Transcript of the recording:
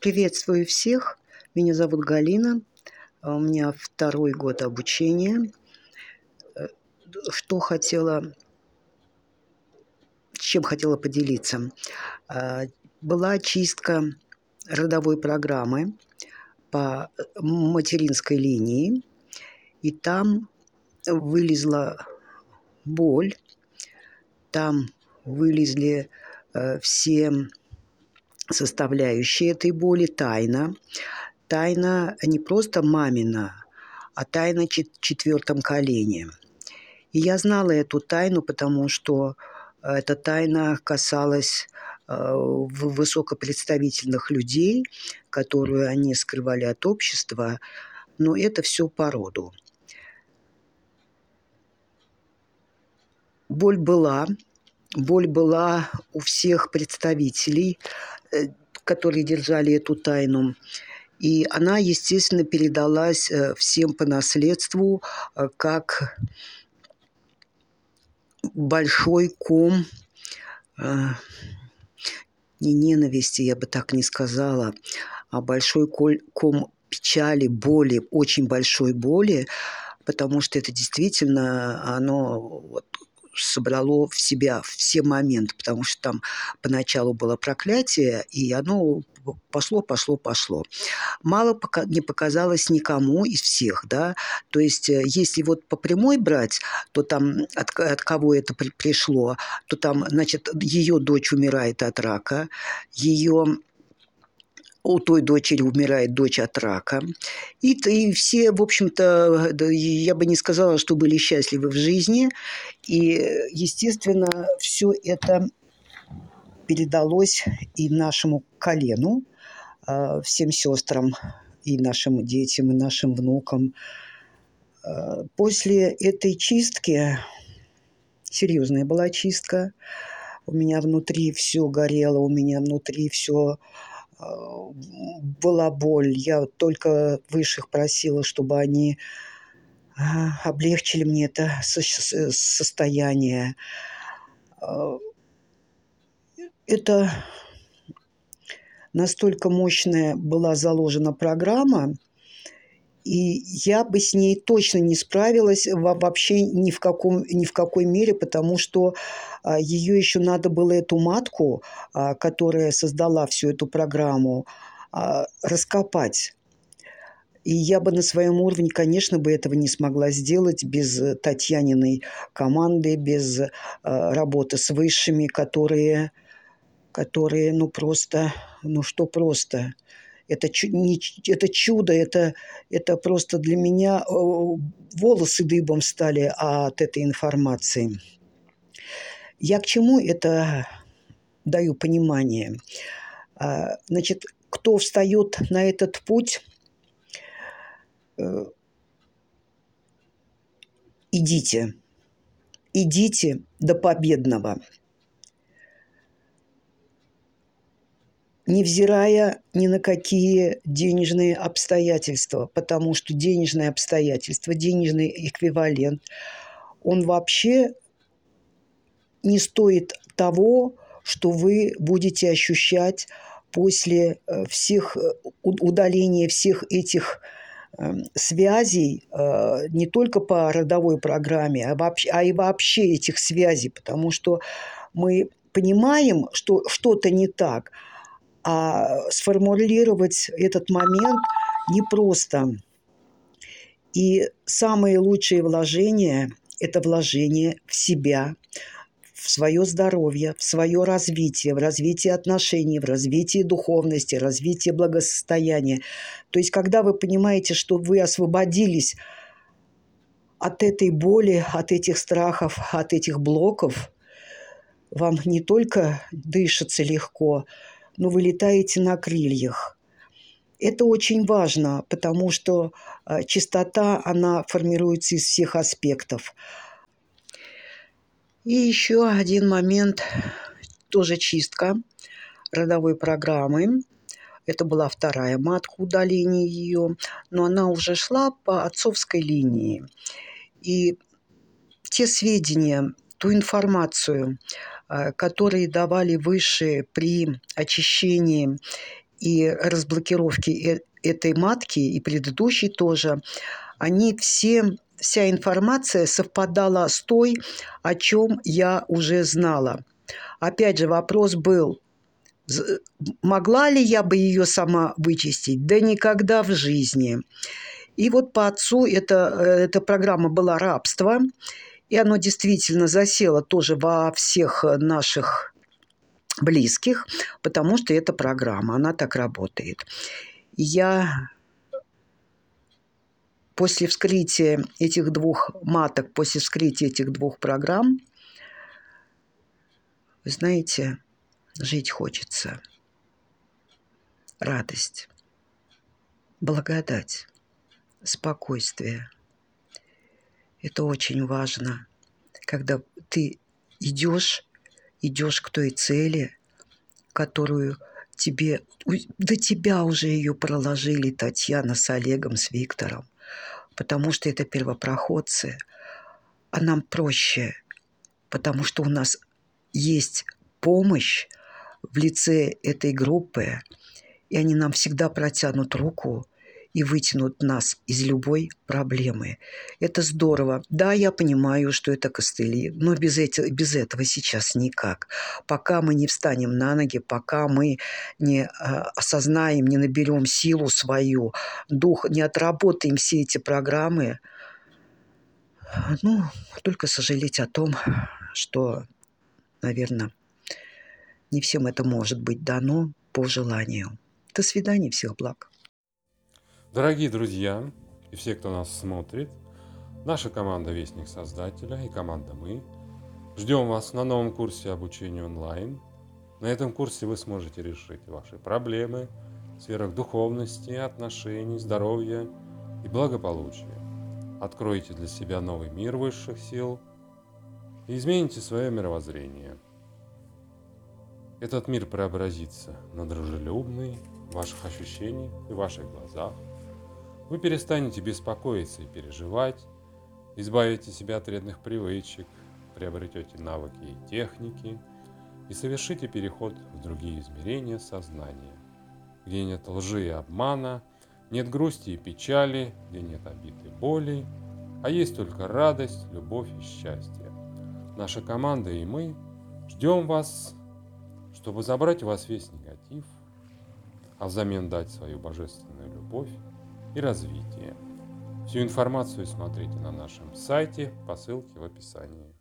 Приветствую всех. Меня зовут Галина. А У меня второй год обучения. Э, Что хотела, чем хотела поделиться? А, Была чистка родовой программы по материнской линии, и там вылезла боль, там вылезли э, все составляющие этой боли, тайна. Тайна не просто мамина, а тайна чет- четвертом колене. И я знала эту тайну, потому что э, эта тайна касалась э, высокопредставительных людей, которую они скрывали от общества, но это все по роду. Боль была, боль была у всех представителей, которые держали эту тайну. И она, естественно, передалась э, всем по наследству, э, как большой ком э, не ненависти, я бы так не сказала, а большой ком печали, боли, очень большой боли, потому что это действительно оно вот собрало в себя все моменты, потому что там поначалу было проклятие, и оно пошло, пошло, пошло. Мало пока не показалось никому из всех, да, то есть э, если вот по прямой брать, то там от, от кого это при- пришло, то там, значит, ее дочь умирает от рака, ее у той дочери умирает дочь от рака. И, и все, в общем-то, я бы не сказала, что были счастливы в жизни. И, естественно, все это передалось и нашему колену, а, всем сестрам, и нашим детям, и нашим внукам. А, После этой чистки, серьезная была чистка, у меня внутри все горело, у меня внутри все была боль. Я только высших просила, чтобы они а, облегчили мне это состояние. А, Это настолько мощная была заложена программа, и я бы с ней точно не справилась во- вообще ни в, каком, ни в какой мере, потому что а, ее еще надо было, эту матку, а, которая создала всю эту программу, а, раскопать. И я бы на своем уровне, конечно, бы этого не смогла сделать без э, Татьяниной команды, без работы с высшими, которые, которые, ну просто, ну что просто. Это, не это чудо, это, это просто для меня э, волосы дыбом стали от этой информации. Я к чему это даю понимание? А, Значит, кто встает на этот путь, э, идите, идите до победного, невзирая ни на какие денежные обстоятельства, потому что денежные обстоятельства, денежный эквивалент, он вообще не стоит того, что вы будете ощущать после э, всех э, удаления всех этих э, связей э, не только по родовой программе, а, вообще, а и вообще этих связей, потому что мы понимаем, что что-то не так, а сформулировать этот момент непросто. И самые лучшие вложения – это вложение в себя, в свое здоровье, в свое развитие, в развитие отношений, в развитие духовности, развитие благосостояния. То есть, когда вы понимаете, что вы освободились от этой боли, от этих страхов, от этих блоков, вам не только дышится легко, но вы летаете на крыльях. Это очень важно, потому что э, чистота, она формируется из всех аспектов. И еще один момент, тоже чистка родовой программы. Это была вторая матка удаления ее, но она уже шла по отцовской линии. И те сведения, ту информацию, э, которые давали выше при очищении и разблокировки э, этой матки, и предыдущей тоже, они все, вся информация совпадала с той, о чем я уже знала. Опять же, вопрос был, могла ли я бы ее сама вычистить? Да никогда в жизни. И вот по отцу это, э, эта программа была «Рабство», и оно действительно засело тоже во всех наших близких, потому что это программа, она так работает. Я после вскрытия этих двух маток, после вскрытия этих двух программ, вы знаете, жить хочется. Радость, благодать, спокойствие. Это очень важно, когда ты идешь, идешь к той цели, которую тебе, до тебя уже ее проложили Татьяна с Олегом, с Виктором, потому что это первопроходцы, а нам проще, потому что у нас есть помощь в лице этой группы, и они нам всегда протянут руку и вытянут нас из любой проблемы. Это здорово. Да, я понимаю, что это костыли, но без, эти, без этого сейчас никак. Пока мы не встанем на ноги, пока мы не э, осознаем, не наберем силу свою, дух, не отработаем все эти программы, ну, только сожалеть о том, что, наверное, не всем это может быть дано по желанию. До свидания, всех благ. Дорогие друзья и все, кто нас смотрит, наша команда Вестник Создателя и команда Мы ждем вас на новом курсе обучения онлайн. На этом курсе вы сможете решить ваши проблемы в сферах духовности, отношений, здоровья и благополучия. Откройте для себя новый мир высших сил и измените свое мировоззрение – этот мир преобразится на дружелюбный в ваших ощущениях и ваших глазах. Вы перестанете беспокоиться и переживать, избавите себя от вредных привычек, приобретете навыки и техники и совершите переход в другие измерения сознания, где нет лжи и обмана, нет грусти и печали, где нет обид и боли, а есть только радость, любовь и счастье. Наша команда и мы ждем вас чтобы забрать у вас весь негатив, а взамен дать свою божественную любовь и развитие. Всю информацию смотрите на нашем сайте по ссылке в описании.